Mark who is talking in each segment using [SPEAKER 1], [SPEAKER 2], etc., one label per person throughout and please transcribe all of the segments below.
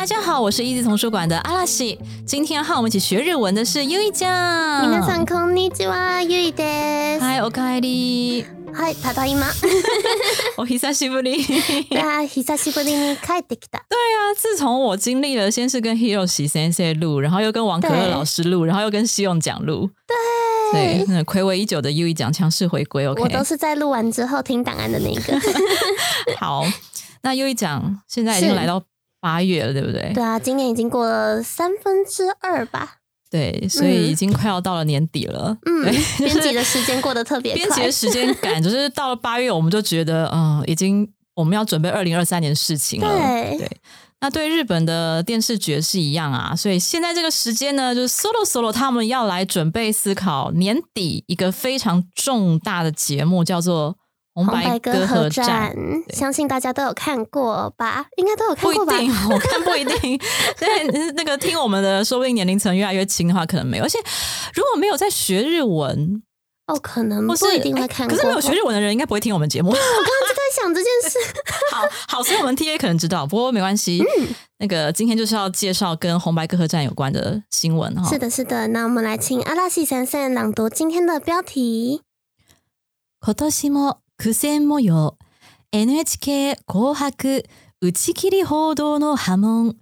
[SPEAKER 1] 大家好，我是 Easy 童书馆的阿拉西。今天要和我们一起学日文的是优一酱。
[SPEAKER 2] 皆さんこんにちは、ゆいです。
[SPEAKER 1] 嗨，おかえり。
[SPEAKER 2] はい、ただいま。
[SPEAKER 1] お久しぶり。
[SPEAKER 2] いやー、久しぶりに帰ってきた。
[SPEAKER 1] 对啊，自从我经历了先是跟 Hiroshi 先生录，然后又跟王可乐
[SPEAKER 2] 对
[SPEAKER 1] 老师录，然后又跟西勇讲录，对，对，暌违已久的 U 一讲强势回归。
[SPEAKER 2] 我
[SPEAKER 1] OK，
[SPEAKER 2] 都是在录完之后听档案的那个。
[SPEAKER 1] 好，那 U 一讲现在已经
[SPEAKER 2] 是
[SPEAKER 1] 来到 八月了，对不对？
[SPEAKER 2] 对啊，今年已经过了三分之二吧。
[SPEAKER 1] 对，所以已经快要到了年底了。
[SPEAKER 2] 嗯
[SPEAKER 1] 对，
[SPEAKER 2] 编辑的时间过得特别快
[SPEAKER 1] 编辑的。时间感，就是到了八月，我们就觉得，嗯，已经我们要准备二零二三年的事情了。
[SPEAKER 2] 对
[SPEAKER 1] 那对日本的电视剧也是一样啊，所以现在这个时间呢，就是 solo solo 他们要来准备思考年底一个非常重大的节目，叫做《红
[SPEAKER 2] 红
[SPEAKER 1] 白歌
[SPEAKER 2] 合
[SPEAKER 1] 合战
[SPEAKER 2] 战》，相信大家都有看过吧？应该都有看
[SPEAKER 1] 不一
[SPEAKER 2] 过吧？
[SPEAKER 1] 定，我看不一定。对，那个听我们的，说不定年龄层越来越轻的话，可能没有。而且如果没有在学日文，
[SPEAKER 2] 哦，可能不一定会
[SPEAKER 1] 哎
[SPEAKER 2] 看过。
[SPEAKER 1] 可是没有学日文的人，应该不会听我们节目。
[SPEAKER 2] 我刚刚就在想这件事。
[SPEAKER 1] 好好，所以我们 T A 可能知道，不过没关系。
[SPEAKER 2] 嗯
[SPEAKER 1] 那个今天就是要介绍跟红白歌合战有关的新闻哈。
[SPEAKER 2] 是的，是的。那我们来请阿拉西先生朗读今天的标题。
[SPEAKER 1] 今年も苦戦模様。NHK 紅白打ち切り報道の波紋。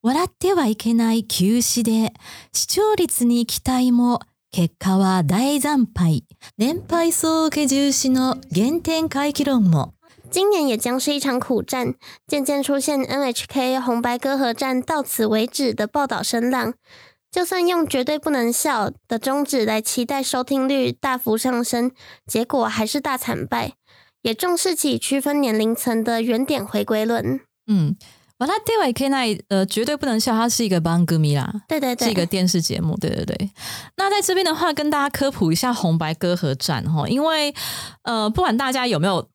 [SPEAKER 1] 笑ってはいけない休止で視聴率に期待も結果は大惨敗。連敗総受け重視の原点回帰論も。
[SPEAKER 2] 今年也将是一场苦战，渐渐出现 NHK 红白歌合战到此为止的报道声浪。就算用绝对不能笑的宗旨来期待收听率大幅上升，结果还是大惨败。也重视起区分年龄层的原点回归论。
[SPEAKER 1] 嗯，笑ってはいけない呃绝对不能笑，它是一个番組啦。
[SPEAKER 2] 对对对，
[SPEAKER 1] 是一个电视节目，对对对。那在这边的话，跟大家科普一下红白歌合战哈，因为呃，不管大家有没有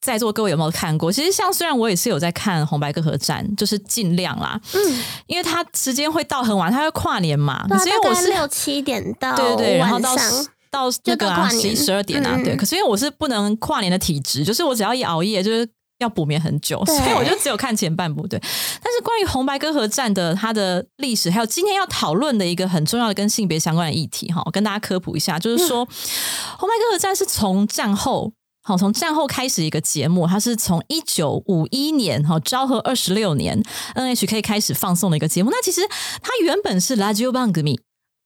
[SPEAKER 1] 在座各位有没有看过，其实像虽然我也是有在看红白歌合战，就是尽量啦，
[SPEAKER 2] 嗯，
[SPEAKER 1] 因为它时间会到很晚，它会跨年嘛，
[SPEAKER 2] 对啊，
[SPEAKER 1] 可是因为我是
[SPEAKER 2] 大概六七点到
[SPEAKER 1] 对对对，然后到
[SPEAKER 2] 晚上，
[SPEAKER 1] 到那个十一十二点啊，对。可是因为我是不能跨年的体质，就是我只要一熬夜，就是要补眠很久，所以我就只有看前半部。对，但是关于红白歌合战的它的历史，还有今天要讨论的一个很重要的跟性别相关的议题，哈，我跟大家科普一下，就是说、红白歌合战是从战后。好，从战后开始一个节目，它是从一九五一年哈昭和二十六年 NHK 开始放送的一个节目。那其实它原本是 Radio b a n g m i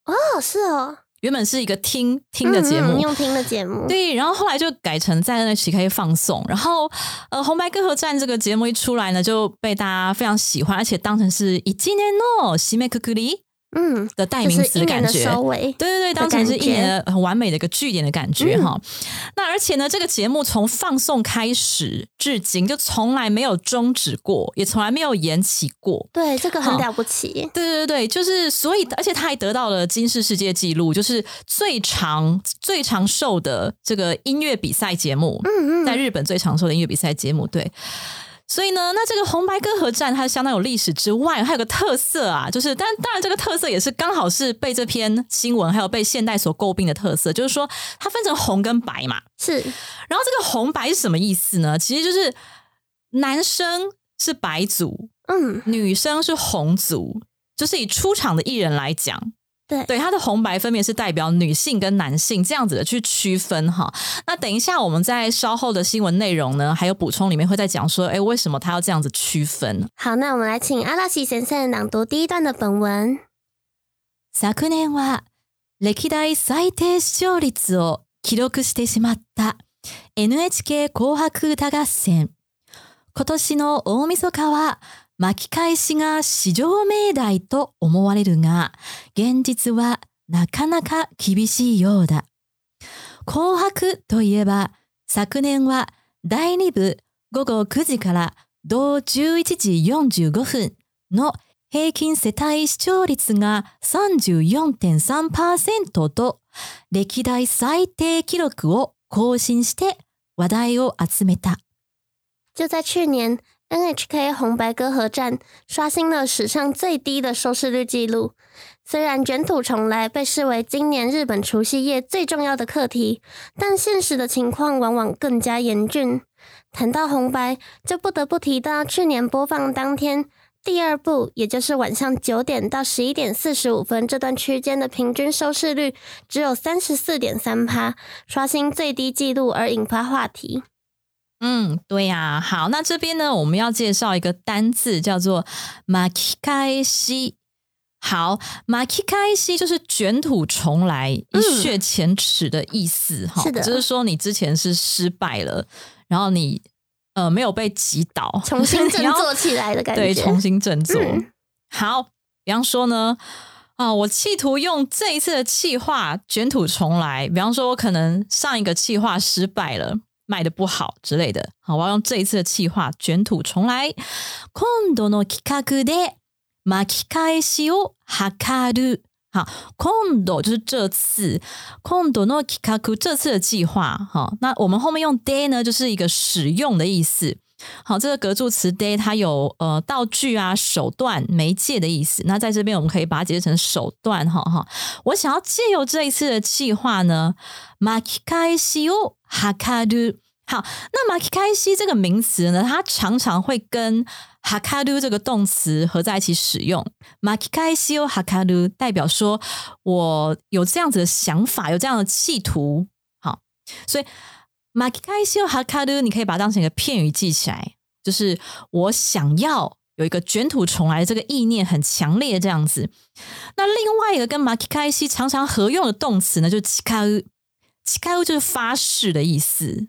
[SPEAKER 2] 哦，是哦，
[SPEAKER 1] 原本是一个听听的节目，
[SPEAKER 2] 嗯嗯用听的节目，
[SPEAKER 1] 对，然后后来就改成在 NHK 放送，然后呃，红白歌合战这个节目一出来呢，就被大家非常喜欢，而且当成是一今年の締めくくり
[SPEAKER 2] 嗯，
[SPEAKER 1] 的代名词
[SPEAKER 2] 的
[SPEAKER 1] 的感觉。
[SPEAKER 2] 收尾，
[SPEAKER 1] 对对对，当成是一年的很完美的一个据点的感觉
[SPEAKER 2] 嗯
[SPEAKER 1] 哈、那而且呢，这个节目从放送开始至今就从来没有终止过，也从来没有延期过。
[SPEAKER 2] 对，这个很了不起。
[SPEAKER 1] 对对对，就是所以，而且他还得到了金氏世界纪录，就是最长最长寿的这个音乐比赛节目，
[SPEAKER 2] 嗯嗯，
[SPEAKER 1] 在日本最长寿的音乐比赛节目。对，所以呢，那这个红白歌合战它相当有历史之外，还有个特色啊，就是但当然这个特色也是刚好是被这篇新闻还有被现代所诟病的特色，就是说它分成红跟白嘛。
[SPEAKER 2] 是
[SPEAKER 1] 然后这个红白是什么意思呢？其实就是男生是白族，
[SPEAKER 2] 嗯，
[SPEAKER 1] 女生是红族，就是以出场的艺人来讲，
[SPEAKER 2] 对
[SPEAKER 1] 对，它的红白分别是代表女性跟男性这样子的去区分哈。那等一下我们在稍后的新闻内容呢，还有补充里面会再讲说，哎，为什么他要这样子区分？
[SPEAKER 2] 好，那我们来请阿拉西先生朗读第一段的本文。
[SPEAKER 1] 昨年は歴代最低視聴率を記録してしまった NHK 紅白歌合戦。今年の大晦日は 巻き返しが至上命題と思われるが、現実はなかなか厳しいようだ。紅白といえば、昨年は第2部午後9時から同11時45分の平均世帯視聴率が34.3%と歴代最低記録を更新して話題を集めた。
[SPEAKER 2] 就在去年，NHK 红白歌合战刷新了史上最低的收视率纪录。虽然卷土重来被视为今年日本除夕夜最重要的课题，但现实的情况往往更加严峻。谈到红白，就不得不提到去年播放当天第二部，也就是晚上九点到十一点四十五分这段区间的平均收视率只有三十四点三趴，刷新最低纪录而引发话题。
[SPEAKER 1] 嗯，对呀、好，那这边呢，我们要介绍一个单字，叫做“马基开西”。好，马基开西就是卷土重来、一雪前耻的意思。哈、
[SPEAKER 2] 是的
[SPEAKER 1] 就是说你之前是失败了，然后你呃没有被击倒，
[SPEAKER 2] 重新 振作起来的感觉。
[SPEAKER 1] 对，重新振作。
[SPEAKER 2] 嗯
[SPEAKER 1] 好，比方说呢，啊，我企图用这一次的气划卷土重来。比方说，我可能上一个气划失败了，卖的不好之类的。好，我要用这一次的企划卷土重来。今度の企画で巻き返しを図る。好，今度就是这次，今度の企画这次的计划。好，那我们后面用 day 呢，就是一个使用的意思。 好，这个格助词 day 它有呃道具啊、手段、媒介的意思。那在这边我们可以把它解释成手段，哈哈。我想要借由这一次的计划呢，巻き返しを図る。好，那巻き返し这个名词呢，它常常会跟哈卡鲁这个动词合在一起使用。巻き返しを図る代表说我有这样子的想法，有这样的企图。好，所以 巻き返しを図る，你可以把它当成一个片语记起来，就是我想要有一个卷土重来的这个意念很强烈这样子。那另外一个跟巻き返し常常合用的动词呢，就是誓う。誓う就是发誓的意思。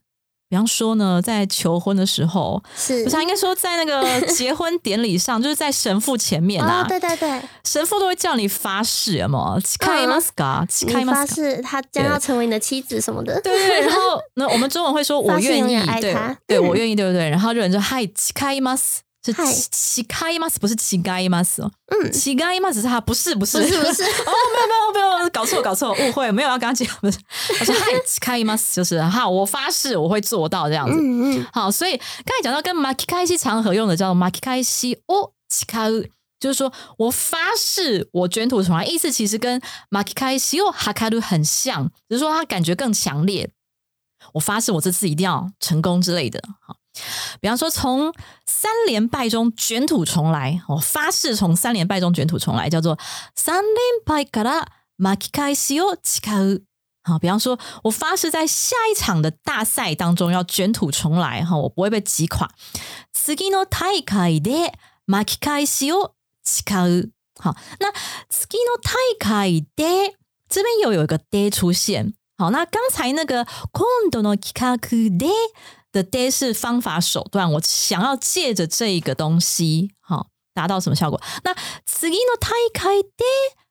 [SPEAKER 1] 比方说呢，在求婚的时候，
[SPEAKER 2] 是
[SPEAKER 1] 不是啊应该说在那个结婚典礼上，就是在神父前面啊，
[SPEAKER 2] 哦，对对对，
[SPEAKER 1] 神父都会叫你发誓，有没有？誓いますか？誓い
[SPEAKER 2] 你发
[SPEAKER 1] ますか？
[SPEAKER 2] 誓他将要成为你的妻子什么的。
[SPEAKER 1] 对对对，然后那我们中文会说我愿意
[SPEAKER 2] 发誓永远，爱
[SPEAKER 1] 对
[SPEAKER 2] 他
[SPEAKER 1] 对，
[SPEAKER 2] 嗯
[SPEAKER 1] 我愿意，对不对？然后日本就嗨誓います。 是
[SPEAKER 2] 嗨
[SPEAKER 1] 誓います，不是誓います哦。
[SPEAKER 2] 嗯
[SPEAKER 1] 誓います是他，不是不是
[SPEAKER 2] 不是不是
[SPEAKER 1] 哦，没有没有没有，搞错搞错，误会，没有要跟他讲，不是。我说嗨誓います，就是哈，我发誓我会做到这样子。
[SPEAKER 2] 嗯嗯，
[SPEAKER 1] 好，所以刚才讲到跟 maki 开西常合用的叫做 maki 开西哦誓う，就是说我发誓我卷土重来，意思其实跟 maki 开西哦哈卡鲁很像，只是说它感觉更强烈。我发誓我这次一定要成功之类的。好， 比方说从三连败中卷土重来，我发誓从三连败中卷土重来，叫做三連敗から巻き返しを誓う。好，比方说，我发誓在下一场的大赛当中要卷土重来，哈，我不会被击垮。次の大会で巻き返しを誓う。好，那次の大会で这边又有一个 de 出现。好，那刚才那个今度の企画で 的 de 是方法手段，我想要借着这一个东西，好，达到什么效果？那次の大会で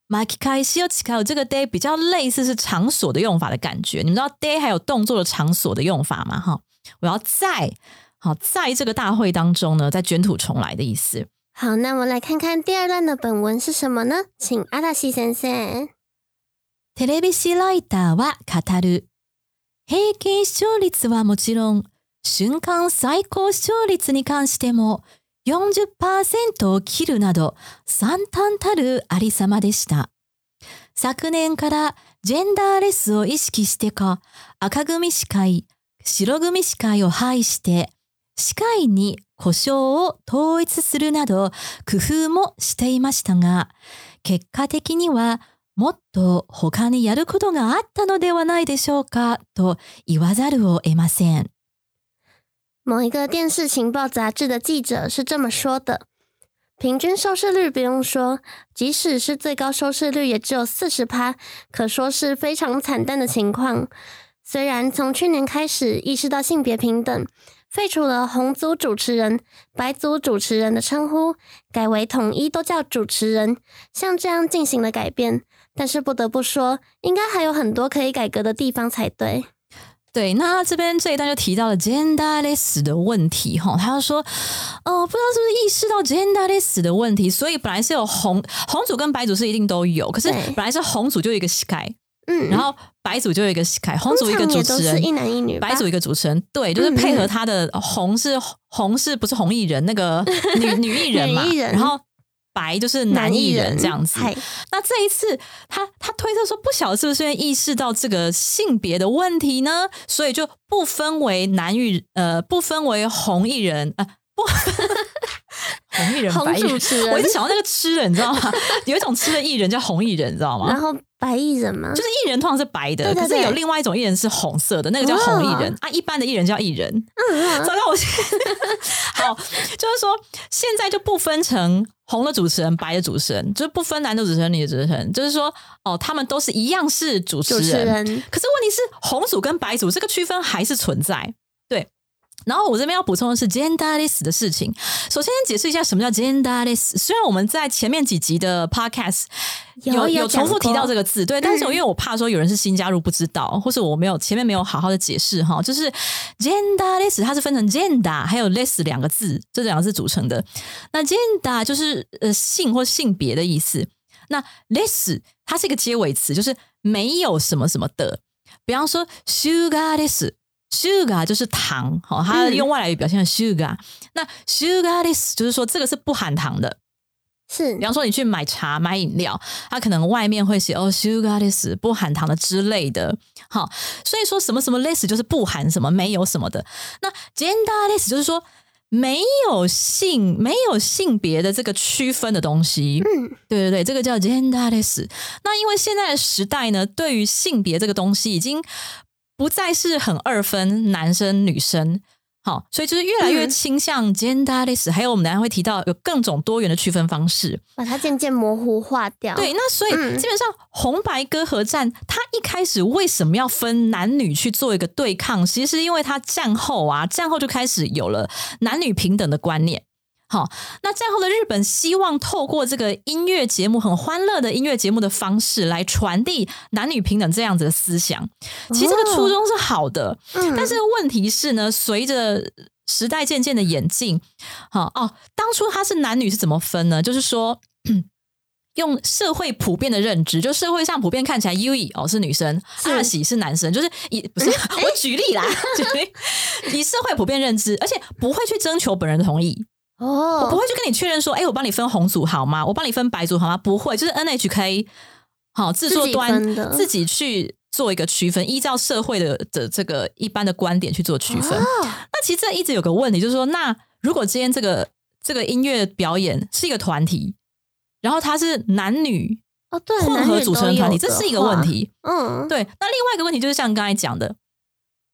[SPEAKER 1] 巻き返しを誓う这个 day 比较类似是场所的用法的感觉。你们知道 day 还有动作的场所的用法吗？哈，我要在好在这个大会当中呢，在卷土重来的意思。
[SPEAKER 2] 好，那我们来看看第二段的本文是什么呢？请阿达西先生。
[SPEAKER 1] テレビシライターは語る。平均視聴率はもちろん、 瞬間最高視聴率に関しても40%を切るなど惨憺たるありさまでした。昨年からジェンダーレスを意識してか、赤組司会、白組司会を排して、司会に故障を統一するなど工夫もしていましたが、結果的にはもっと他にやることがあったのではないでしょうかと言わざるを得ません。
[SPEAKER 2] 某一个电视情报杂志的记者是这么说的：平均收视率不用说，即使是最高收视率也只有四十趴，可说是非常惨淡的情况。虽然从去年开始意识到性别平等，废除了红组主持人、白组主持人的称呼，改为统一都叫主持人，像这样进行了改变，但是不得不说，应该还有很多可以改革的地方才对。
[SPEAKER 1] 对，那这边这一段就提到了 genderless 的问题哈，他就说，哦，不知道是不是意识到 genderless 的问题，所以本来是有红红组跟白组是一定都有，可是本来是红组就有一个 sky，
[SPEAKER 2] 嗯，
[SPEAKER 1] 然后白组就有一个 sky，红组一个主持人，
[SPEAKER 2] 是一男一女，
[SPEAKER 1] 白组一个主持人，对，就是配合他的红是红是不是红艺人那个女 女艺人嘛，
[SPEAKER 2] 艺人。
[SPEAKER 1] 然后白就是男艺人这样子。那这一次他他推测说，不晓得是不是因为意识到这个性别的问题呢，所以就不分为男与呃不分为红艺人啊、不 红艺人
[SPEAKER 2] 红
[SPEAKER 1] 白艺人。
[SPEAKER 2] 主持人
[SPEAKER 1] 我一直想到那个吃的，你知道吗？有一种吃的艺人叫红艺人，你知道吗？
[SPEAKER 2] 然后白艺人嘛，
[SPEAKER 1] 就是艺人通常是白的，可是有另外一种艺人是红色的，那个叫红艺人、啊。一般的艺人叫艺人。
[SPEAKER 2] 嗯
[SPEAKER 1] 糟糕，我现好，就是说现在就不分成红的主持人、白的主持人，就是不分男的主持人、女的主持人，就是说哦，他们都是一样是主持。人可是问题是，红组跟白组这个区分还是存在。对。然后我这边要补充的是 genderless 的事情。首先解释一下什么叫 genderless。虽然我们在前面几集的 podcast
[SPEAKER 2] 有
[SPEAKER 1] 有
[SPEAKER 2] 有
[SPEAKER 1] 重复提到这
[SPEAKER 2] 个，
[SPEAKER 1] 字，对，但是我因为我怕说有人是新加入不知道，或是我没有前面没有好好的解释哈，就是 genderless 它是分成 gender 还有 less 两个字，这两个字组成的。那 gender 就是呃性或性别的意思，那 less 它是一个结尾词，就是没有什么什么的。比方说 sugarless。Sugar 就是糖，好，它
[SPEAKER 2] 嗯
[SPEAKER 1] 用外来语表现的 sugar、那 sugarless 就是说这个是不含糖的，
[SPEAKER 2] 是
[SPEAKER 1] 比方说你去买茶、买饮料，它可能外面会写哦 sugarless 不含糖的之类的。好，所以说什么什么 less 就是不含什么，没有什么的。那 genderless 就是说没有性、没有性别的这个区分的东西。
[SPEAKER 2] 嗯，
[SPEAKER 1] 对对对，这个叫 genderless。那因为现在的时代呢，对于性别这个东西已经不再是很二分男生女生。好，所以就是越来越
[SPEAKER 2] 嗯
[SPEAKER 1] 倾向 genderless，、还有我们等一下会提到有各种多元的区分方式。
[SPEAKER 2] 把它渐渐模糊化掉。
[SPEAKER 1] 对，那所以
[SPEAKER 2] 嗯
[SPEAKER 1] 基本上红白歌合战，它一开始为什么要分男女去做一个对抗？其实是因为它战后啊，战后就开始有了男女平等的观念。好，那战后的日本希望透过这个音乐节目，很欢乐的音乐节目的方式来传递男女平等这样子的思想。其实这个初衷是好的，
[SPEAKER 2] 嗯，
[SPEAKER 1] 但是问题是呢，随着时代渐渐的演进，好哦，当初他是男女是怎么分呢？就是说。用社会普遍的认知，就社会上普遍看起来，U E 哦是女生，
[SPEAKER 2] 是
[SPEAKER 1] 阿喜是男生，就是以不是 我举例啦，举例以社会普遍认知，而且不会去征求本人同意，我不
[SPEAKER 2] 哦，
[SPEAKER 1] 会去跟你确认说，哎、我帮你分红组好吗？我帮你分白组好吗？不会，就是 N H K 好制作端
[SPEAKER 2] 的
[SPEAKER 1] 自己去做一个区分，依照社会的的这个一般的观点去做区分。
[SPEAKER 2] 哦
[SPEAKER 1] 那其实这一直有个问题，就是说，那如果今天这个这个音乐表演是一个团体，然后它是男女
[SPEAKER 2] 哦，对，
[SPEAKER 1] 混合组成的团体，这是一个问。题。
[SPEAKER 2] 嗯，
[SPEAKER 1] 对，那另外一个问题就是像刚才讲的，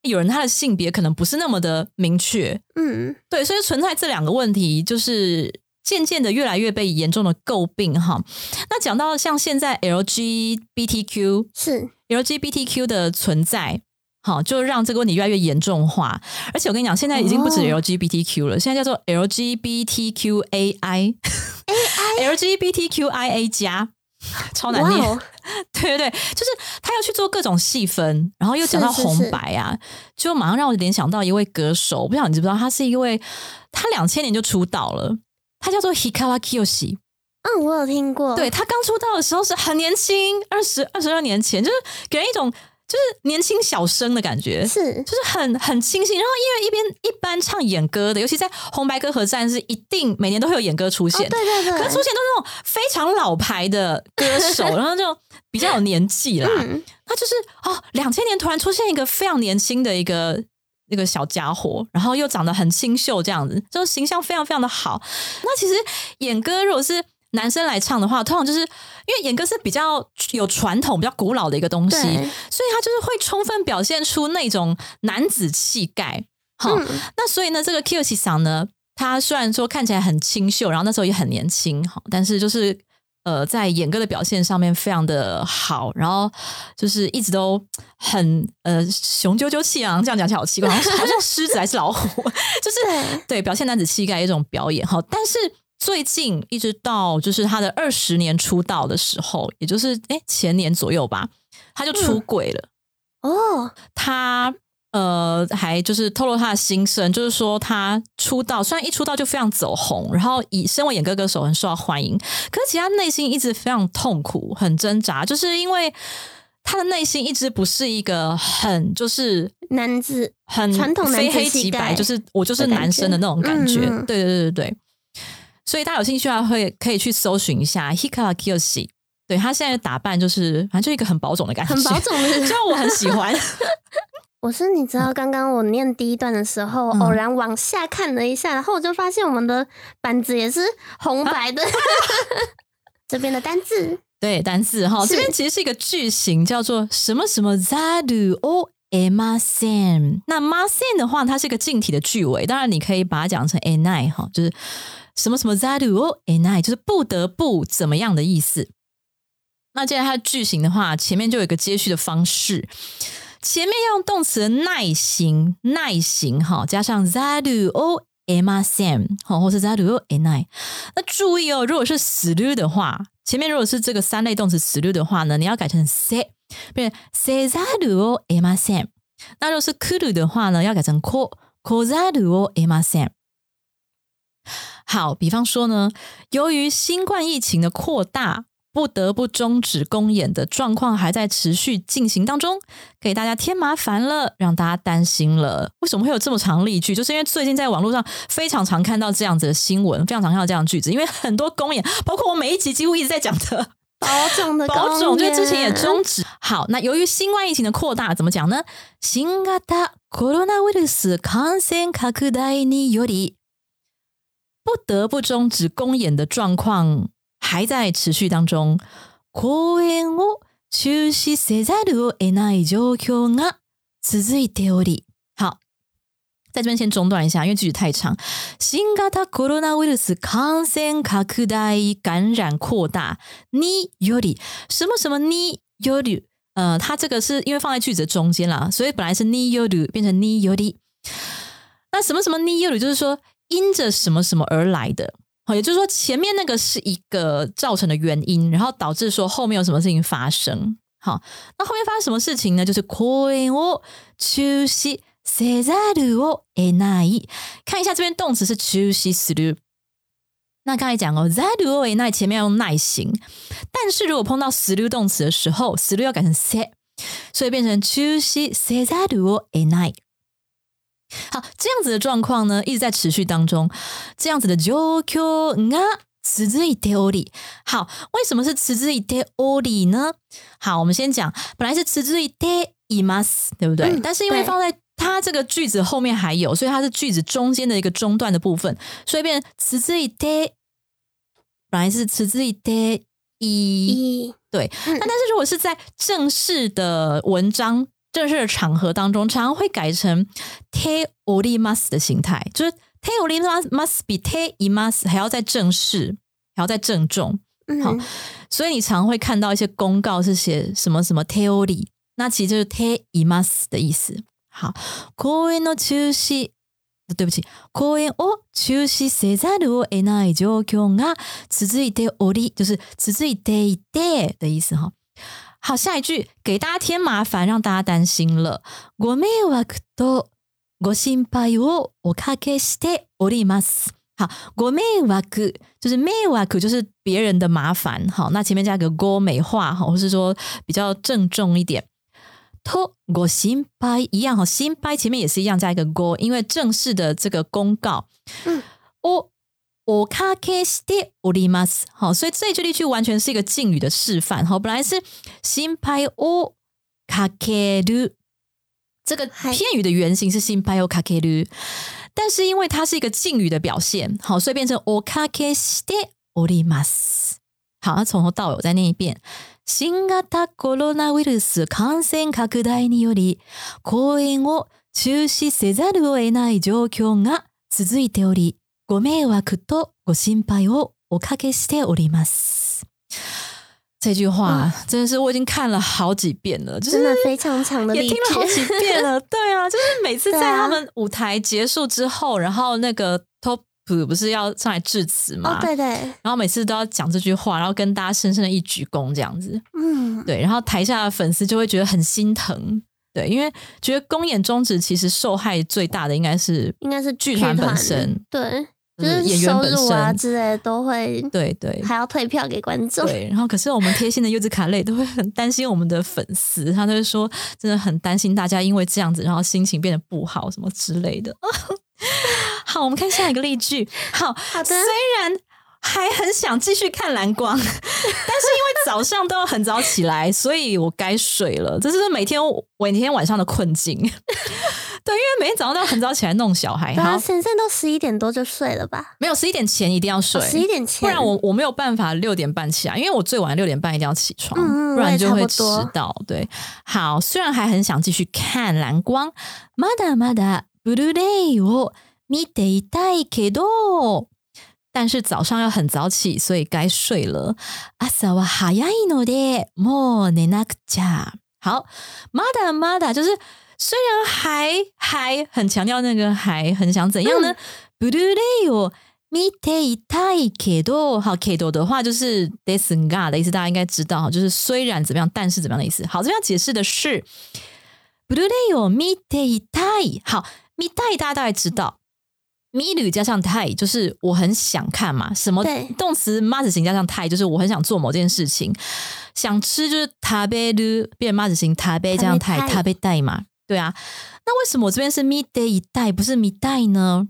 [SPEAKER 1] 有人他的性别可能不是那么的明确，
[SPEAKER 2] 嗯，
[SPEAKER 1] 对，所以存在这两个问题，就是渐渐的越来越被严重的诟病哈。那讲到像现在 LGBTQ
[SPEAKER 2] 是
[SPEAKER 1] LGBTQ 的存在。好，就让这个问题越来越严重化，而且我跟你讲，现在已经不止
[SPEAKER 2] 哦
[SPEAKER 1] LGBTQ 了，现在叫做 LGBTQAI LGBTQIA 加，超难念。对对对，就是他要去做各种细分，然后又讲到红白啊，就马上让我联想到一位歌手，我不知道你知不知道，他是一位他两千年就出道了，他叫做 Hikawa Kiyoshi。
[SPEAKER 2] 嗯，我有听过。
[SPEAKER 1] 对他刚出道的时候是很年轻，二十二十二年前，就是给人一种就是年轻小生的感觉。
[SPEAKER 2] 是
[SPEAKER 1] 就是很很清新，然后因为一边一般唱演歌的，尤其在红白歌合战是一定每年都会有演歌出
[SPEAKER 2] 哦，
[SPEAKER 1] 现，
[SPEAKER 2] 对对对，
[SPEAKER 1] 可是出现都是那种非常老牌的歌手，然后就比较有年纪啦。
[SPEAKER 2] 嗯，
[SPEAKER 1] 他就是哦，两千年突然出现一个非常年轻的一个那个小家伙，然后又长得很清秀，这样子，就形象非常非常的好。那其实演歌如果是男生来唱的话，通常就是因为演歌是比较有传统、比较古老的一个东西，所以他就是会充分表现出那种男子气概。好，
[SPEAKER 2] 嗯
[SPEAKER 1] 那所以呢，这个 Kiyoshi 桑呢，他虽然说看起来很清秀，然后那时候也很年轻，哈，但是就是呃，在演歌的表现上面非常的好，然后就是一直都很呃雄赳赳气昂，这样讲起来好奇怪，好像好像狮子还是老虎，就是
[SPEAKER 2] 对
[SPEAKER 1] 对表现男子气概的一种表演哈。但是最近一直到就是他的二十年出道的时候，也就是哎前年左右吧，他就出轨了。
[SPEAKER 2] 哦，
[SPEAKER 1] 他呃，还就是透露他的心声，就是说他出道虽然一出道就非常走红，然后以身为演歌歌手很受到欢迎，可是其实他内心一直非常痛苦、很挣扎，就是因为他的内心一直不是一个很就是
[SPEAKER 2] 男子
[SPEAKER 1] 很
[SPEAKER 2] 传统男
[SPEAKER 1] 非黑即白，就是我就是男生的那种感觉。对对对对对，所以大家有兴趣的话，会可以去搜寻一下 Hikara Kiyoshi。对他现在的打扮就是，反正就一个很保种的感觉，
[SPEAKER 2] 很保种的
[SPEAKER 1] 虽然 我很喜欢。
[SPEAKER 2] 我是你知道，刚刚我念第一段的时候，
[SPEAKER 1] 嗯
[SPEAKER 2] 偶然往下看了一下，然后我就发现我们的板子也是红白的。这边的单字
[SPEAKER 1] 对，单字哈，
[SPEAKER 2] 是
[SPEAKER 1] 这边其实是一个句型，叫做什么什么 zaru o ema sen。那 ma sen 的话，它是一个近体的句尾，当然你可以把它讲成 enai 哈，就是什么什么 zaru o enai，就是不得不怎么样的意思。那既然它的句型的话，前面就有一个接续的方式，前面要用动词的耐心，耐心哈，加上 zaru o ema sen 好，或是 zaru o enai。那注意哦，如果是 slu 的话，前面如果是这个三类动词 slu 的话呢，你要改成 se，变成 se zaru o ema sen。那如果是 kuru 的话呢，要改成 ko ko zaru o ema sen。好，比方说呢，由于新冠疫情的扩大，不得不终止公演的状况还在持续进行当中，给大家添麻烦了，让大家担心了。为什么会有这么长例句？就是因为最近在网络上非常常看到这样子的新闻，非常常看到这样的句子。因为很多公演，包括我每一集几乎一直在讲的
[SPEAKER 2] 保种的
[SPEAKER 1] 保种，就
[SPEAKER 2] 公
[SPEAKER 1] 之前也
[SPEAKER 2] 园
[SPEAKER 1] 终止。好，那由于新冠疫情的扩大，怎么讲呢？新型コロナウイルス感染拡大により， 不得不终止公演的状况还在持续当中。公演を中止せざるを得ない状況が続いており，好。在这边先中断一下，因为句子太长。新型コロナウイルス感染拡大感染扩大により什么什么により，呃，它这个是因为放在句子的中间啦，所以本来是により变成により。那什么什么により就是说 因着什么什么而来的，好，也就是说前面那个是一个造成的原因，然后导致说后面有什么事情发生。好，那后面发生什么事情呢？就是公演を中止せざるを得ない。看一下这边动词是中止する。那刚才讲哦，ざるを得ない前面要用耐型，但是如果碰到する动词的时候，する要改成せ，所以变成中止せざるを得ない。 好，这样子的状况呢，一直在持续当中。这样子的状況が続いており，好，为什么是続いており呢？好，我们先讲，本来是続いています，对不对？
[SPEAKER 2] 嗯
[SPEAKER 1] 但是因为
[SPEAKER 2] 对
[SPEAKER 1] 放在它这个句子后面还有，所以它是句子中间的一个中段的部分，所以变成続いて，本来是続いてい。
[SPEAKER 2] 一
[SPEAKER 1] 对，
[SPEAKER 2] 嗯
[SPEAKER 1] 那但是如果是在正式的文章、 正式的场合当中，常常会改成 te o r i m a s 的形态，就是 te o r i m a s must 比 te i m a s 还要再正式，还要再郑重。好
[SPEAKER 2] 嗯
[SPEAKER 1] 所以你常会看到一些公告是写什么什么 theory，那其实就是 te i m a s 的意思。好，公演の中止。对不起，公演を中止せざるを得ない状況が続いており，就是続いていて的意思哈。 好，下一句给大家添麻烦，让大家担心了。ご迷惑とご心配をおかけしております。好，ご迷惑就是迷惑，就是别人的麻烦。好，那前面加个ご美化，哈，或是说比较郑重一点。とご心配一样哈，心配前面也是一样加一个ご，因为正式的这个公告。
[SPEAKER 2] 嗯，
[SPEAKER 1] お おかけしております。好，所以这句例句完全是一个敬语的示范。好，本来是心配をかける，这个
[SPEAKER 2] 嗨
[SPEAKER 1] 片语的原型是心配をかける，但是因为它是一个敬语的表现，好，所以变成おかけしております。好，那从头到尾我再念一遍。新型コロナウイルス感染拡大により公演を中止せざるを得ない状況が続いており、 ご迷惑とご心配をおかけしております。这句话真的是我已经看了好几遍了，就是
[SPEAKER 2] 真的非常长的
[SPEAKER 1] 也
[SPEAKER 2] 例
[SPEAKER 1] 听了好几
[SPEAKER 2] 句，
[SPEAKER 1] 遍了。对啊，就是每次
[SPEAKER 2] 对啊
[SPEAKER 1] 在他们舞台结束之后，然后那个 top 不是要上来致辞嘛？
[SPEAKER 2] 哦，对对，
[SPEAKER 1] 然后每次都要讲这句话，然后跟大家深深的一鞠躬这样子。
[SPEAKER 2] 嗯，
[SPEAKER 1] 对，然后台下的粉丝就会觉得很心疼。 对，因为觉得公演终止，其实受害最大的应该是
[SPEAKER 2] 应该是
[SPEAKER 1] 剧团本身，
[SPEAKER 2] 对，
[SPEAKER 1] 就
[SPEAKER 2] 就是
[SPEAKER 1] 演员本
[SPEAKER 2] 收入啊之类的都会，
[SPEAKER 1] 对对
[SPEAKER 2] 还要退票给观众。
[SPEAKER 1] 对。然后，可是我们贴心的柚子卡类都会很担心我们的粉丝，他都会说真的很担心大家因为这样子，然后心情变得不好什么之类的。好，我们看下一个例句。好，
[SPEAKER 2] 好的
[SPEAKER 1] 虽然还很想继续看蓝光，但是因为早上都要很早起来，所以我该睡了。这是每天每天晚上的困境。对，因为每天早上都要很早起来弄小孩。
[SPEAKER 2] 对啊，
[SPEAKER 1] 好，
[SPEAKER 2] 现在都十一点多就睡了吧？
[SPEAKER 1] 没有十一点前一定要睡，
[SPEAKER 2] 十一点前，
[SPEAKER 1] 不然我我没有办法六点半起来，因为我最晚六点半一定要起床，
[SPEAKER 2] 嗯嗯
[SPEAKER 1] 不然就会
[SPEAKER 2] 我也
[SPEAKER 1] 迟
[SPEAKER 2] 差不多
[SPEAKER 1] 到。对，好，虽然还很想继续看蓝光，まだまだブルーレイを見ていたいけど。但是早上要很早起，所以该睡了。朝は早いので、もう寝なくちゃ。好，まだまだ就是 虽然还还很强调那个还很想怎样呢？ブルーレイを見ていたいけど，好けど的话就是ですが的意思，大家应该知道哈，就是虽然怎么样，但是怎么样的意思。好，这边要解释的是ブルーレイを見ていたい。好，見たい大家大概知道。見る加上たい就是我很想看嘛，什么
[SPEAKER 2] 对
[SPEAKER 1] 动词マ字形加上たい就是我很想做某件事情，想吃就是食べる变マ字形食べ加上たい
[SPEAKER 2] 食べ
[SPEAKER 1] 食べたい嘛， 对啊。那为什么我这边是見ていたい不是見たい呢？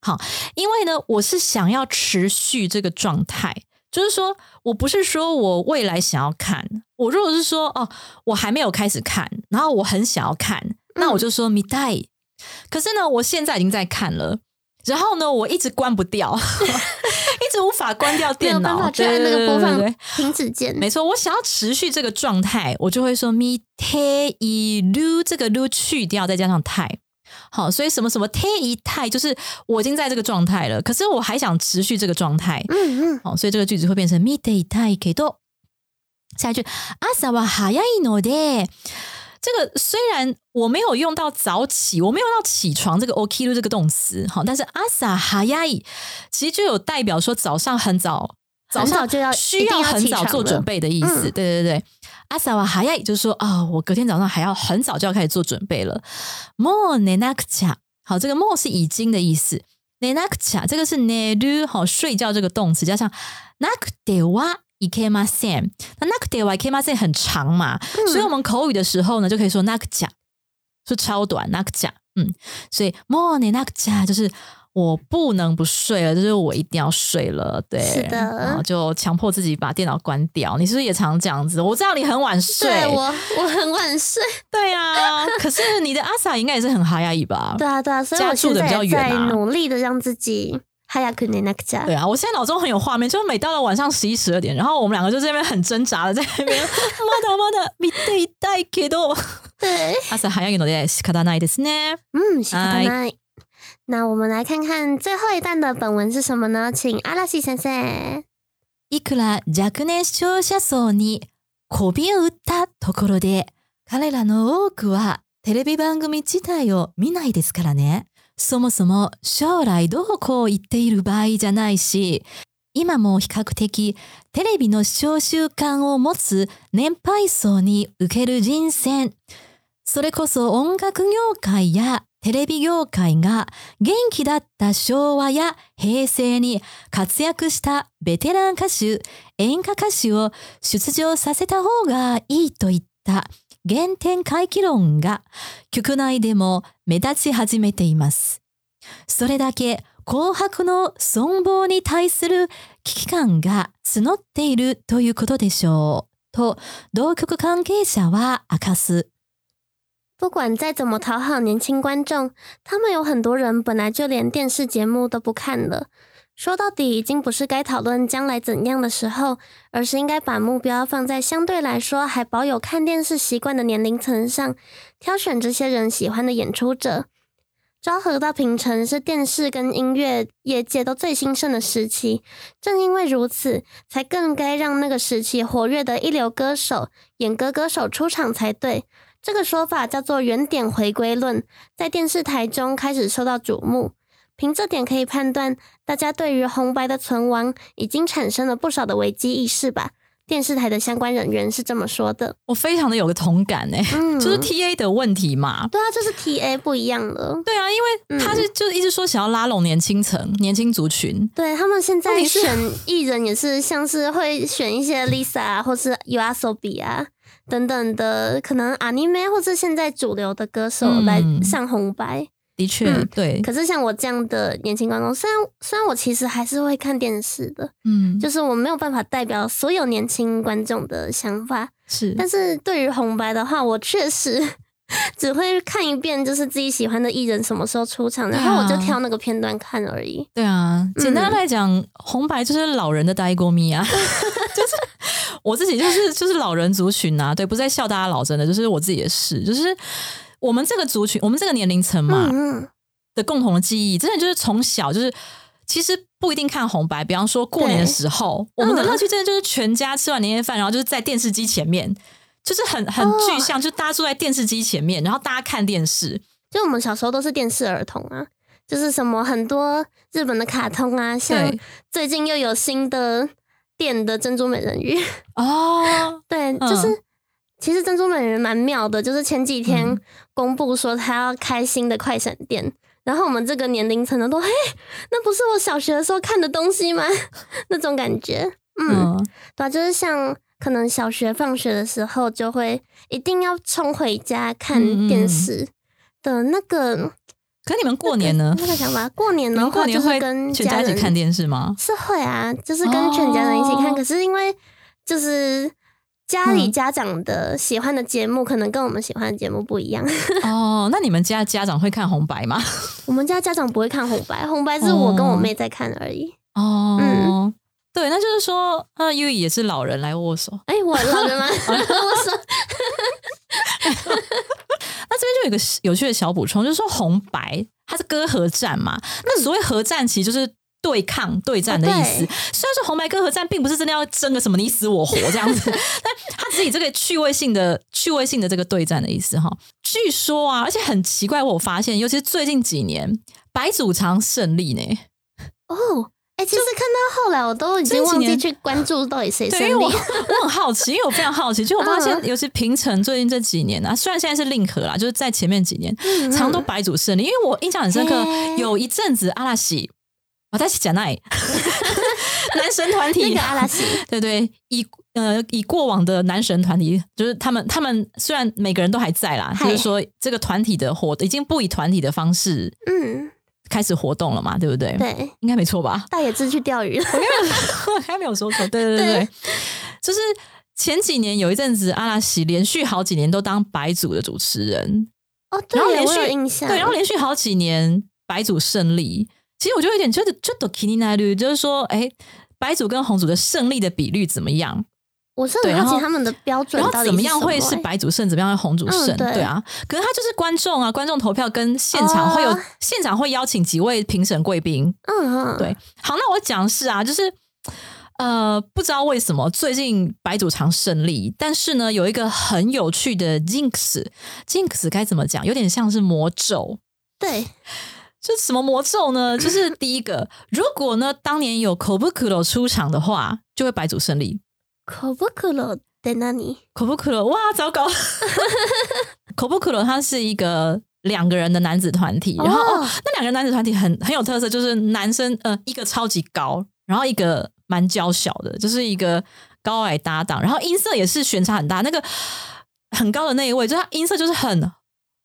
[SPEAKER 1] 好，因为呢，我是想要持续这个状态，就是说我不是说我未来想要看，我如果是说哦，我还没有开始看，然后我很想要看，那我就说見たい。可是呢，我现在已经在看了， 然后呢，我一直关不掉，一直无法关掉
[SPEAKER 2] 没有
[SPEAKER 1] 电脑，
[SPEAKER 2] 办法去按那个播放
[SPEAKER 1] 对对对对对
[SPEAKER 2] 停止键。
[SPEAKER 1] 没错，我想要持续这个状态，我就会说 me te i lu 这个 lu 去掉，再加上态。好，所以什么什么 te i 态，就是我已经在这个状态了，可是我还想持续这个状态。
[SPEAKER 2] 嗯嗯，
[SPEAKER 1] 好，所以这个句子会变成 me te i 态けど。下一句朝は早いので。 这个虽然我没有用到早起，我没有用到起床这个 okiru 这个动词，好，但是朝早い其实就有代表说早上很早，早上
[SPEAKER 2] 很早就要
[SPEAKER 1] 需
[SPEAKER 2] 一定要
[SPEAKER 1] 很早
[SPEAKER 2] 起床了
[SPEAKER 1] 做准备的意思。
[SPEAKER 2] 嗯
[SPEAKER 1] 对对对，朝は早い就是说啊、我隔天早上还要很早就要开始做准备了。もう寝なくちゃ，好，这个もう是已经的意思。寝なくちゃ这个是寝る，好睡觉这个动词加上なくては いけません。那なくてはいけません很长嘛，所以我们口语的时候呢，就可以说なくちゃ，是超短なくちゃ。嗯，所以もう寝なくちゃ就是我不能不睡了，就是我一定要睡了。对，
[SPEAKER 2] 是的
[SPEAKER 1] 然后就强迫自己把电脑关掉。你是不是也常这样子？我知道你很晚睡，
[SPEAKER 2] 对我我很晚睡。
[SPEAKER 1] 对啊，可是你的阿 sa 应该也是很哈压抑吧？
[SPEAKER 2] 对啊对啊，所以我
[SPEAKER 1] 家住得比较
[SPEAKER 2] 现在也在
[SPEAKER 1] 远啊
[SPEAKER 2] 努力的让自己 早く寝なくちゃ。
[SPEAKER 1] 对啊，我现在脑中很有画面，就是每到了晚上十一十二点，然后我们两个就在那边很挣扎的 在那边，まだまだ見ていたいけど、
[SPEAKER 2] 对，
[SPEAKER 1] 朝早いので仕方ないですね。
[SPEAKER 2] 嗯，仕方
[SPEAKER 1] はい
[SPEAKER 2] ない。那我们来看看最后一段的本文是什么呢？请阿拉西先生。
[SPEAKER 1] いくら若年視聴者層に媚びを売ったところで、彼らの多くはテレビ番組自体を見ないですからね。そもそも将来どうこう言っている場合じゃないし、今も比較的テレビの視聴習慣を持つ年配層に受ける人選。それこそ音楽業界やテレビ業界が元気だった昭和や平成に活躍したベテラン歌手、演歌歌手を出場させた方がいいといった原点回帰論が局内でも目立ち始めています。それだけ紅白の存亡に対する危機感が募っているということでしょう。と、同局関係者は明かす。
[SPEAKER 2] 不管再怎么讨好年轻观众，他们有很多人本来就连电视节目都不看了。说到底，已经不是该讨论将来怎样的时候，而是应该把目标放在相对来说还保有看电视习惯的年龄层上，挑选这些人喜欢的演出者。昭和到平成是电视跟音乐业界都最兴盛的时期，正因为如此，才更该让那个时期活跃的一流歌手、演歌歌手出场才对。这个说法叫做“原点回归论”，在电视台中开始受到瞩目。凭这点可以判断，大家对于红白的存亡已经产生了不少的危机意识吧。电视台的相关人员是这么说的。
[SPEAKER 1] 我非常的有个同感哎、
[SPEAKER 2] 嗯，
[SPEAKER 1] 就是 T A 的问题嘛。
[SPEAKER 2] 对啊，就是 T A 不一样了。
[SPEAKER 1] 对啊，因为他是就是一直说想要拉拢年轻层、年轻族群。
[SPEAKER 2] 对他们现在选艺人也是像是会选一些 Lisa 啊，或是 YOASOBI 啊等等的，可能 anime 或是现在主流的歌手
[SPEAKER 1] 嗯
[SPEAKER 2] 来上红白。
[SPEAKER 1] 的确，
[SPEAKER 2] 嗯
[SPEAKER 1] 对，
[SPEAKER 2] 可是像我这样的年轻观众，虽然虽然我其实还是会看电视的，
[SPEAKER 1] 嗯，
[SPEAKER 2] 就是我没有办法代表所有年轻观众的想法，
[SPEAKER 1] 是。
[SPEAKER 2] 但是对于红白的话，我确实 只会看一遍，就是自己喜欢的艺人什么时候出场，然后我就挑那个片段看而已。
[SPEAKER 1] 对啊，简
[SPEAKER 2] 嗯。
[SPEAKER 1] 单来讲，红白就是老人的呆锅咪啊，就是我自己就是就是老人族群啊，对，不是在笑大家老，真的就是我自己也是，就是我们这个族群，我们这个年龄层嘛、
[SPEAKER 2] 嗯嗯，
[SPEAKER 1] 的共同的记忆，真的就是从小就是。其实不一定看红白，比方说过年的时候，我们的
[SPEAKER 2] 嗯
[SPEAKER 1] 乐趣真的就是全家吃完年夜饭，然后就是在电视机前面，就是很很
[SPEAKER 2] 哦
[SPEAKER 1] 具象，就大家坐在电视机前面，然后大家看电视，
[SPEAKER 2] 就我们小时候都是电视儿童啊，就是什么很多日本的卡通啊，像最近又有新的电的珍珠美人鱼，
[SPEAKER 1] 哦，
[SPEAKER 2] 对，
[SPEAKER 1] 嗯。
[SPEAKER 2] 就是。其实珍珠美人鱼蛮妙的，就是前几天
[SPEAKER 1] 嗯
[SPEAKER 2] 公布说他要开新的快闪店，然后我们这个年龄层的都，嘿，那不是我小学的时候看的东西吗？那种感觉，嗯，
[SPEAKER 1] 嗯，
[SPEAKER 2] 对啊，就是像可能小学放学的时候就会一定要冲回家看电视的那个
[SPEAKER 1] 可你们过年呢？
[SPEAKER 2] 那个想法。过年的话就
[SPEAKER 1] 会
[SPEAKER 2] 跟
[SPEAKER 1] 家一起看电视吗？
[SPEAKER 2] 是会啊，就是跟全家人一起看。
[SPEAKER 1] 哦
[SPEAKER 2] 可是因为就是家里
[SPEAKER 1] 嗯
[SPEAKER 2] 家长的喜欢的节目，可能跟我们喜欢的节目不一样。
[SPEAKER 1] 哦，那你们家家长会看红白吗？
[SPEAKER 2] 我们家家长不会看红白，红白是我跟我妹在看而已。
[SPEAKER 1] 哦，
[SPEAKER 2] 嗯
[SPEAKER 1] 对，那就是说，那 U 也是老人来握手。
[SPEAKER 2] 哎、我老人吗？握手
[SPEAKER 1] 那这边就有一个有趣的小补充，就是说红白它是歌合战嘛，那所谓合战其实就是。对抗、对战的意思，虽然说红白歌合战并不是真的要争个什么你死我活这样子，但它只以这个趣味性的、趣味性的这个对战的意思哈。据说啊，而且很奇怪，我发现，尤其是最近几年，白主常胜利呢。
[SPEAKER 2] 哦，哎、其实看到后来，我都已经忘记去关注到底谁胜
[SPEAKER 1] 对，因为我
[SPEAKER 2] 利。
[SPEAKER 1] 我很好奇，因为我非常好奇，就我发现，
[SPEAKER 2] 嗯
[SPEAKER 1] 尤其平成最近这几年啊，虽然现在是令和啦，就是在前面几年，
[SPEAKER 2] 嗯
[SPEAKER 1] 常都白主胜利。因为我印象很深刻，
[SPEAKER 2] 嘿
[SPEAKER 1] 有一阵子阿拉西，我在讲那里男神团体
[SPEAKER 2] 那个阿拉西，
[SPEAKER 1] 对对，以呃以过往的男神团体，就是他们他们虽然每个人都还在啦，就是说这个团体的活已经不以团体的方式
[SPEAKER 2] 嗯，
[SPEAKER 1] 开始活动了嘛，对不对？
[SPEAKER 2] 对，
[SPEAKER 1] 应该没错吧？
[SPEAKER 2] 大野智去钓鱼了。
[SPEAKER 1] 我还没有说错，对对对对，
[SPEAKER 2] 对
[SPEAKER 1] 就是前几年有一阵子，阿拉西连续好几年都当白组的主持人，
[SPEAKER 2] 哦，对，我
[SPEAKER 1] 然后连续
[SPEAKER 2] 有印象。
[SPEAKER 1] 对，然后连续好几年白组胜利。其实我就有点觉得，就 k i n i n a 率，就是说，哎，白组跟红组的胜利的比率怎么样？
[SPEAKER 2] 我是很好奇他们的标准
[SPEAKER 1] 然后
[SPEAKER 2] 到底
[SPEAKER 1] 怎么样会
[SPEAKER 2] 是
[SPEAKER 1] 白组胜，怎么样会红组胜？
[SPEAKER 2] 嗯对
[SPEAKER 1] 对啊，可是他就是观众啊，观众投票跟现场会有、
[SPEAKER 2] 哦
[SPEAKER 1] 现场会邀请几位评审贵宾，
[SPEAKER 2] 嗯嗯，
[SPEAKER 1] 对，好，那我讲的是啊，就是呃，不知道为什么最近白主常胜利，但是呢，有一个很有趣的 jinx，jinx 该怎么讲？有点像是魔咒。
[SPEAKER 2] 对，
[SPEAKER 1] 这什么魔咒呢？就是第一个，如果呢当年有 Kobukuro 出场的话，就会白组胜利。
[SPEAKER 2] Kobukulo 在哪里
[SPEAKER 1] ？Kobukuro，哇，糟糕！Kobukuro 它是一个两个人的男子团体，然后哦
[SPEAKER 2] 哦
[SPEAKER 1] 那两个人男子团体很很有特色，就是男生呃一个超级高，然后一个蛮娇小的，就是一个高矮搭档，然后音色也是悬差很大。那个很高的那一位，就是他音色就是很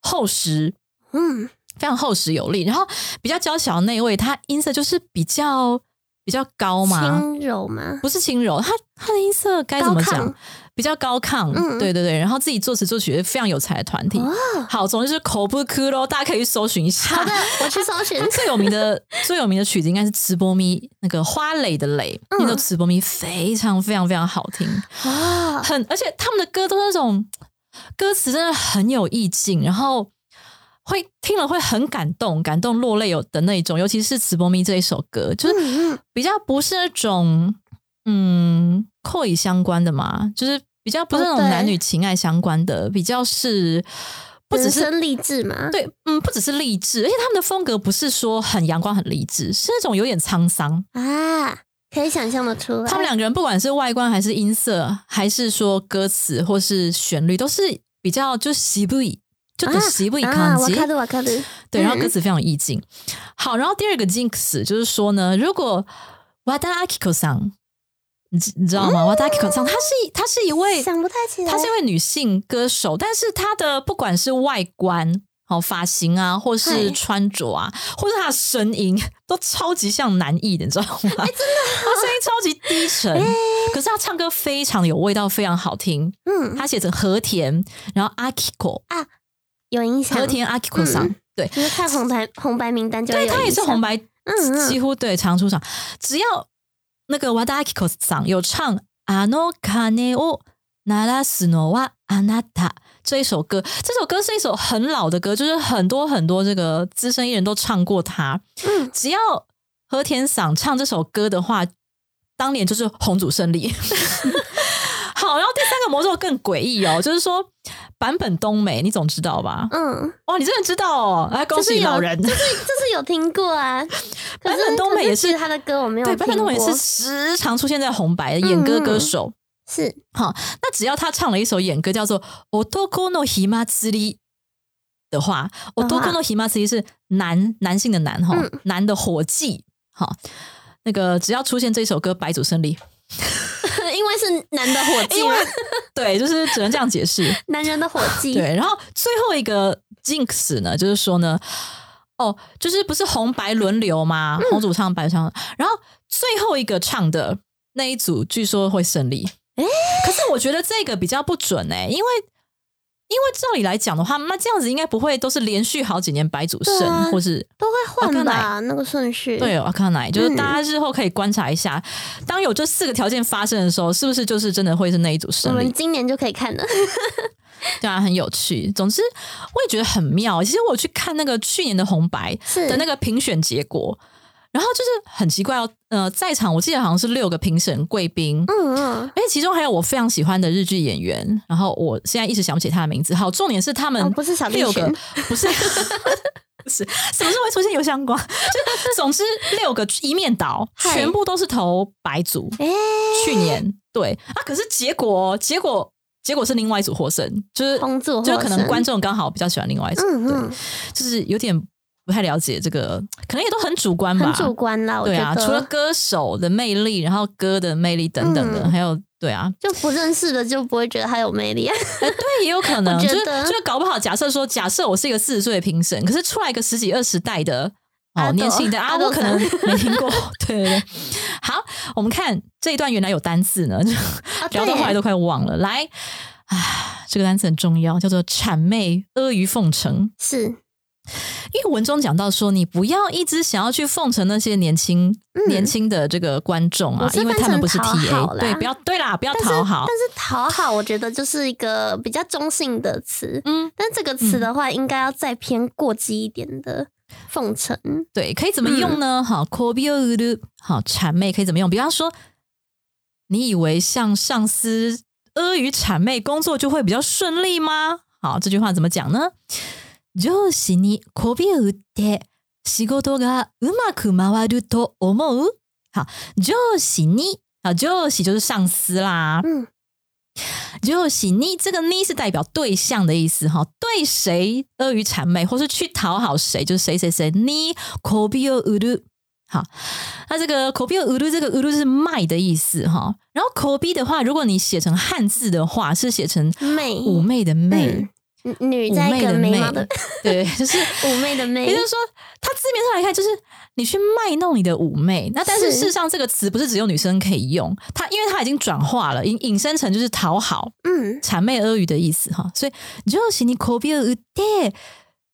[SPEAKER 1] 厚实，
[SPEAKER 2] 嗯，
[SPEAKER 1] 非常厚实有力，然后比较娇小的那一位，他音色就是比较比较高嘛，
[SPEAKER 2] 轻柔吗？
[SPEAKER 1] 不是轻柔，他他的音色该怎么
[SPEAKER 2] 高
[SPEAKER 1] 讲？比较高亢，
[SPEAKER 2] 嗯
[SPEAKER 1] 对对对，然后自己作词作曲也非常有才的团体。
[SPEAKER 2] 哦，
[SPEAKER 1] 好，总之就是口不哭咯，大家可以去搜寻一下。
[SPEAKER 2] 好的，我去搜寻
[SPEAKER 1] 它。最有名的最有名的曲子应该是《直播咪》，那个花蕾的蕾，
[SPEAKER 2] 嗯
[SPEAKER 1] 那首《直播咪》非常非常非常好听，
[SPEAKER 2] 哦，
[SPEAKER 1] 很而且他们的歌都是那种歌词真的很有意境，然后会听了会很感动，感动落泪有的那一种，尤其是《直播咪》这一首歌，就是比较不是那种嗯扣以相关的嘛，就是比较不是那种男女情爱相关的，比较是不只是
[SPEAKER 2] 励志嘛？
[SPEAKER 1] 对，嗯，不只是励志，而且他们的风格不是说很阳光、很励志，是那种有点沧桑。
[SPEAKER 2] 啊，可以想象的出来。
[SPEAKER 1] 他们两个人不管是外观还是音色，还是说歌词或是旋律，都是比较就喜不以就的喜不以
[SPEAKER 2] 啊，
[SPEAKER 1] 感觉
[SPEAKER 2] 我看。我看，
[SPEAKER 1] 对，然后
[SPEAKER 2] 嗯
[SPEAKER 1] 歌词非常有意境。好，然后第二个 jinx 就是说呢，如果 Wada Akiko 桑，你知你知道吗？Wada Akiko 桑，她是一她是一位
[SPEAKER 2] 想不太起来。
[SPEAKER 1] 她是一位女性歌手，但是她的不管是外观。好发型啊，或是穿着啊，或是她的声音，都超级像男艺的，你知道吗？真的，她声音超级低沉，可是她唱歌非常有味道，非常好听。
[SPEAKER 2] 嗯，
[SPEAKER 1] 她写成和田，然后 Akiko
[SPEAKER 2] 有影响。
[SPEAKER 1] 和田 Akiko 桑，
[SPEAKER 2] 嗯
[SPEAKER 1] 对，
[SPEAKER 2] 就是看红白红白名单就会
[SPEAKER 1] 对，
[SPEAKER 2] 有
[SPEAKER 1] 他也是
[SPEAKER 2] 影响
[SPEAKER 1] 红，白，
[SPEAKER 2] 嗯嗯
[SPEAKER 1] 几乎对常出场。只要那个 Wada Akiko 桑有唱《あの鐘を鳴らすのはあなた》这一首歌，这首歌是一首很老的歌，就是很多很多这个资深艺人都唱过它。
[SPEAKER 2] 嗯，
[SPEAKER 1] 只要和田嗓唱这首歌的话，当年就是红组胜利。 好，然后第三个魔咒更诡异哦，就是说坂本冬美，你总知道吧？
[SPEAKER 2] 嗯，
[SPEAKER 1] 哇，你真的知道哦！来，恭喜老人。
[SPEAKER 2] 就是就是有听过啊。可
[SPEAKER 1] 坂本冬美也是
[SPEAKER 2] 他的歌我没有
[SPEAKER 1] 对，
[SPEAKER 2] 听过。
[SPEAKER 1] 坂本冬美是时常出现在红白的演歌歌手。
[SPEAKER 2] 是
[SPEAKER 1] 好，那只要他唱了一首演歌叫做《Otoko no Himatsuri》的话，
[SPEAKER 2] 的话
[SPEAKER 1] ，Otoko no Himatsuri 是男男性的男哈，
[SPEAKER 2] 嗯
[SPEAKER 1] 男的火计。好，那个只要出现这首歌，白组胜利。
[SPEAKER 2] 男的火计嘛，
[SPEAKER 1] 对，就是只能这样解释。
[SPEAKER 2] 男人的火计。
[SPEAKER 1] 对，然后最后一个 Jinx 呢，就是说呢，哦，就是不是红白轮流吗？红组唱，白组唱，然后最后一个唱的那一组，据说会胜利。
[SPEAKER 2] 诶
[SPEAKER 1] 可是我觉得这个比较不准哎、因为因为照理来讲的话，那这样子应该不会都是连续好几年白组胜，
[SPEAKER 2] 啊
[SPEAKER 1] 或是
[SPEAKER 2] 都会换吧，那个顺序。
[SPEAKER 1] 对阿康奶，就是
[SPEAKER 2] 嗯
[SPEAKER 1] 大家日后可以观察一下，当有这四个条件发生的时候，是不是就是真的会是那一组
[SPEAKER 2] 我
[SPEAKER 1] 胜利
[SPEAKER 2] 们？今年就可以看了。
[SPEAKER 1] 对啊，很有趣。总之，我也觉得很妙。其实我去看那个去年的红白
[SPEAKER 2] 是
[SPEAKER 1] 的那个评选结果，然后就是很奇怪哦。呃，在场我记得好像是六个评审贵宾，
[SPEAKER 2] 嗯嗯，
[SPEAKER 1] 而且其中还有我非常喜欢的日剧演员。然后我现在一直想不起他的名字。好，重点是他们
[SPEAKER 2] 哦不是小栗
[SPEAKER 1] 六个，不是。不是什么时候会出现油香光？就总之六个一面倒，全部都是投白组。
[SPEAKER 2] 哎，
[SPEAKER 1] 去年对啊，可是结果结果结果是另外一组获胜，就是就可能观众刚好比较喜欢另外一组，对
[SPEAKER 2] 嗯嗯，
[SPEAKER 1] 就是有点不太了解这个，可能也都很主观吧，
[SPEAKER 2] 很主观啦，
[SPEAKER 1] 对啊，除了歌手的魅力，然后歌的魅力等等的，
[SPEAKER 2] 嗯
[SPEAKER 1] 还有对啊，
[SPEAKER 2] 就不认识的就不会觉得他有魅力啊。
[SPEAKER 1] 哎，对，也有可能，就是就是搞不好，假设说，假设我是一个四十岁的评审，可是出来一个十几二十代的。哦，年轻的啊，我可能没听过。对对对，好，我们看这一段原来有单字呢，聊到后来都快忘了。来，啊，这个单词很重要，叫做谄媚、阿谀奉承。
[SPEAKER 2] 是
[SPEAKER 1] 因为文中讲到说，你不要一直想要去奉承那些年轻、
[SPEAKER 2] 嗯
[SPEAKER 1] 年轻的这个观众啊因为他们不是
[SPEAKER 2] 翻成讨好
[SPEAKER 1] TA，
[SPEAKER 2] 啦
[SPEAKER 1] 对，不要对啦，不要讨好
[SPEAKER 2] 但。是讨好，我觉得就是一个比较中性的词。
[SPEAKER 1] 嗯，
[SPEAKER 2] 但这个词的话，应该要再偏过激一点的奉承。
[SPEAKER 1] 对，可以怎么用呢？好 k o b i u 好，谄媚可以怎么用？比方说，你以为向上司阿谀谄媚，工作就会比较顺利吗？好，这句话怎么讲呢？上司に媚びを売って仕事がうまく回ると思う？好，上司に好，上司就是上司啦。
[SPEAKER 2] 嗯，
[SPEAKER 1] 就是你这个你是代表对象的意思哈，对谁阿谀谄媚，或是去讨好谁，就是谁谁谁你口比有乌鲁。好，那这个口比有乌鲁，这个乌鲁是卖的意思哈。然后口比的话，如果你写成汉字的话，是写成
[SPEAKER 2] 媚
[SPEAKER 1] 妩媚的媚，
[SPEAKER 2] 嗯女在一个
[SPEAKER 1] 妩媚的
[SPEAKER 2] 眉毛的
[SPEAKER 1] 对，就是
[SPEAKER 2] 妩媚的
[SPEAKER 1] 也
[SPEAKER 2] 媚
[SPEAKER 1] 就，是说，它字面上来看，就是你去卖弄你的妩媚。那但是
[SPEAKER 2] 是
[SPEAKER 1] 事实上，这个词不是只有女生可以用，它因为它已经转化了，引引申成就是讨好。
[SPEAKER 2] 嗯，
[SPEAKER 1] 谄媚阿谀的意思哈，所以就是你口笔を打って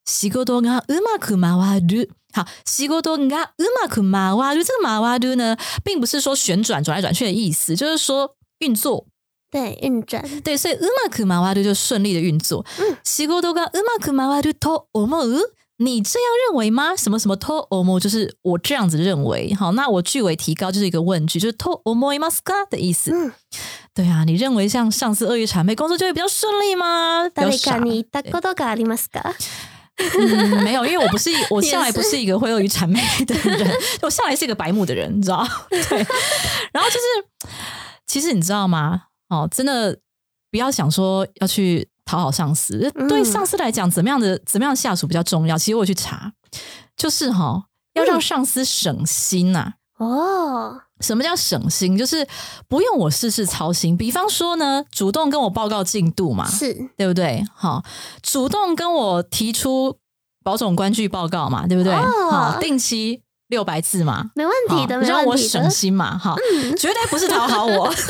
[SPEAKER 1] 仕事がうまく回る。好，仕事がうまく回る，这个回る呢，并不是说旋转转来转去的意思，就是说运作。
[SPEAKER 2] 对，运转，
[SPEAKER 1] 对，所以うまく回る就順利的运作。
[SPEAKER 2] 嗯
[SPEAKER 1] 仕事がうまく回ると思う。你这样认为吗？什么什么と思う就是我这样子认为。好，那我句尾提高就是一个问句，就是と思いますか的意思。
[SPEAKER 2] 嗯，
[SPEAKER 1] 对啊，你认为像上司恶意谄媚，工作就会比较顺利吗？比较
[SPEAKER 2] 誰
[SPEAKER 1] 傻
[SPEAKER 2] かに言ったことがありますか？
[SPEAKER 1] 嗯，没有，因为我不是一我
[SPEAKER 2] 也
[SPEAKER 1] 向来不
[SPEAKER 2] 是
[SPEAKER 1] 是一个会恶于谄媚的人，我向来是一个白目的人，你知道？对，然后就是，其实你知道吗？ 哦，真的不要想说要去讨好上司，
[SPEAKER 2] 嗯
[SPEAKER 1] 对上司来讲，怎么样的怎么样的下属比较重要？其实我去查，就是哈、要让上司省心呐、
[SPEAKER 2] 哦，
[SPEAKER 1] 什么叫省心？就是不用我事事操心。比方说呢，主动跟我报告进度嘛，
[SPEAKER 2] 是
[SPEAKER 1] 对不对？好，主动跟我提出保总关据报告嘛，对不对？
[SPEAKER 2] 哦
[SPEAKER 1] 好，定期六百字嘛，
[SPEAKER 2] 没问题的，
[SPEAKER 1] 好
[SPEAKER 2] 没
[SPEAKER 1] 让我省
[SPEAKER 2] 问题的。
[SPEAKER 1] 心嘛，哈，
[SPEAKER 2] 嗯，
[SPEAKER 1] 绝对不是讨好我。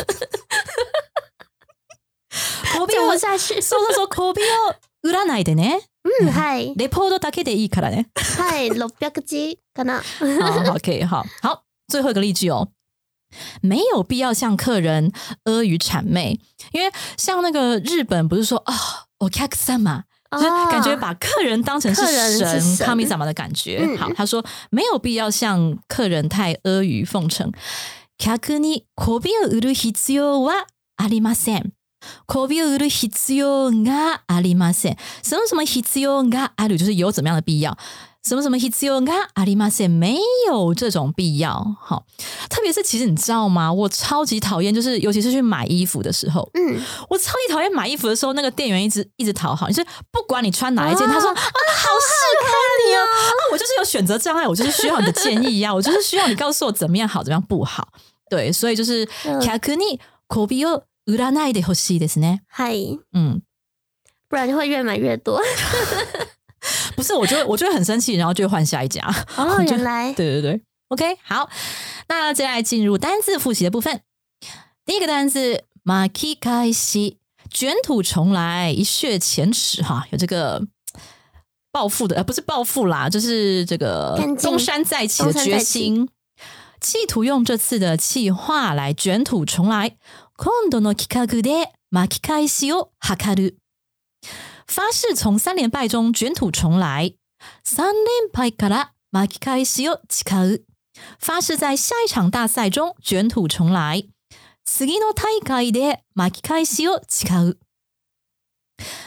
[SPEAKER 1] コビ
[SPEAKER 2] 讲不
[SPEAKER 1] を
[SPEAKER 2] 下去。
[SPEAKER 1] そうそうそう、コビを売らないでね。
[SPEAKER 2] 嗯，はい
[SPEAKER 1] レポートだけでいいからね。
[SPEAKER 2] はい六百字かな。
[SPEAKER 1] 好好，OK，好好，最后一个例句哦。没有必要向客人阿谀谄媚，因为像那个日本不是说啊，お客様， 就是感觉把客人当成是
[SPEAKER 2] 哦客人是
[SPEAKER 1] 神，
[SPEAKER 2] 神
[SPEAKER 1] 卡米萨玛的感觉。
[SPEAKER 2] 嗯
[SPEAKER 1] 好，他说没有必要向客人太阿谀奉承。客に媚びを売る必要はありません。媚びを売る必要がありません。什么什么必要がある，就是有怎么样的必要。 什么什么必要がありません，没有这种必要。好，特别是其实你知道吗？我超级讨厌，就是尤其是去买衣服的时候，
[SPEAKER 2] 嗯，
[SPEAKER 1] 我超级讨厌买衣服的时候，那个店员一直一直讨好，就是不管你穿哪一件，他说啊，好适合你哦，啊，我就是有选择障碍，我就是需要你的建议呀、我就是需要你告诉我怎么样好，怎么样不好。对，所以就是
[SPEAKER 2] 嗯
[SPEAKER 1] 客に媚びを売らないでほしいですね。
[SPEAKER 2] 嗨，
[SPEAKER 1] 嗯，
[SPEAKER 2] 不然就会越买越多。
[SPEAKER 1] 不是，我就会我就会很生气，然后就会换下一家。
[SPEAKER 2] 哦，
[SPEAKER 1] 我觉得
[SPEAKER 2] 原来
[SPEAKER 1] 对对对，OK，好，那接下来进入单字复习的部分。第一个单字“马基开西”，卷土重来，一雪前耻哈，有这个报复的，呃，不是报复啦，就是这个
[SPEAKER 2] 干劲
[SPEAKER 1] 东山再起的决
[SPEAKER 2] 东山再起
[SPEAKER 1] 心，企图用这次的企划来卷土重来。今度の企画で巻き返しを図る。 发誓从三连败中卷土重来。三連敗から巻き返しを誓う。发誓在下一场大赛中卷土重来。次の大会で巻き返しを誓う。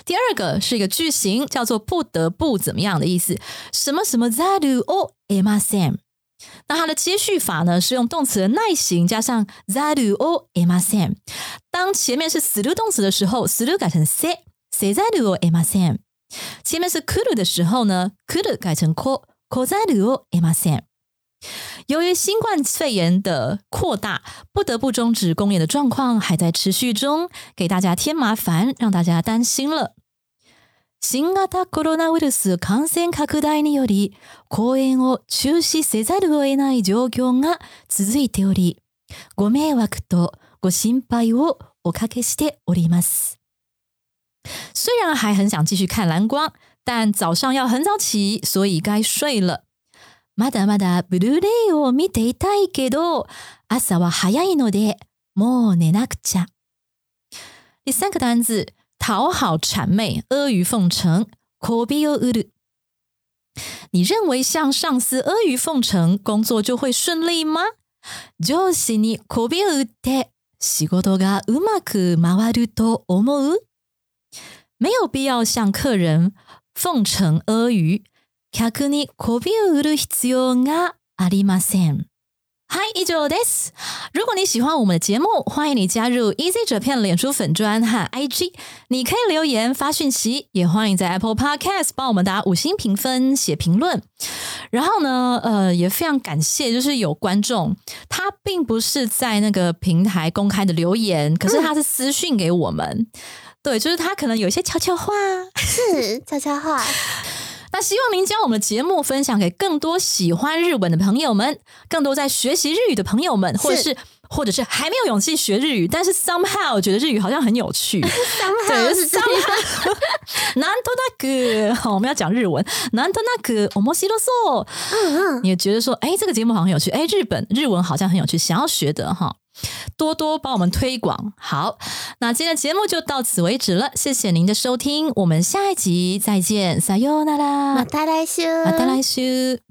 [SPEAKER 1] 第二个是一个句型，叫做“不得不怎么样”的意思。什么什么ざるを得ません。那它的接续法呢，是用动词的耐形加上ざるを得ません。当前面是する动词的时候，する改成せ， せざるを得ません。前面是来る的时候呢，来る改成こ、こざるを得ません。由于新冠肺炎的扩大，不得不终止公演的状况还在持续中，给大家添麻烦，让大家担心了。新型コロナウイルス感染拡大により、公演を中止せざるを得ない状況が続いており、ご迷惑とご心配をおかけしております。 虽然还很想继续看蓝光，但早上要很早起，所以该睡了。まだまだブルーレイを見ていたいけど、朝は早いので、もう寝なくちゃ。第三个单字，讨好、谄媚、阿谀奉承。媚びを売る。你认为向上司阿谀奉承，工作就会顺利吗？上司に媚びを売って仕事がうまく回ると思う？ 没有必要向客人奉承阿谀。客に媚びを売る必要がありません。嗨，以上です。如果你喜欢我们的节目，欢迎你加入 Easy Japan 脸书粉专和 IG，你可以留言发讯息，也欢迎在 Apple Podcast 帮我们打五星评分、写评论。然后呢，呃，也非常感谢，就是有观众，他并不是在那个平台公开的留言，可是他是私讯给我们。 对，就是他可能有一些悄悄话，
[SPEAKER 2] 是悄悄话，
[SPEAKER 1] 那希望您将我们的节目分享给更多喜欢日文的朋友们，更多在学习日语的朋友们，或者是或者是还没有勇气学日语，但是 somehow 觉得日语好像很有趣。
[SPEAKER 2] 对，是这样。
[SPEAKER 1] なんとなく，好我们要讲日文。なんとなく面白そう。
[SPEAKER 2] 嗯嗯，
[SPEAKER 1] 你也觉得说，哎，这个节目好像很有趣，哎，日本日文好像很有趣，想要学的哈， 多多帮我们推广。好，那今天的节目就到此为止了，谢谢您的收听，我们下一集再见，さようなら
[SPEAKER 2] 马，达来修，
[SPEAKER 1] また来週。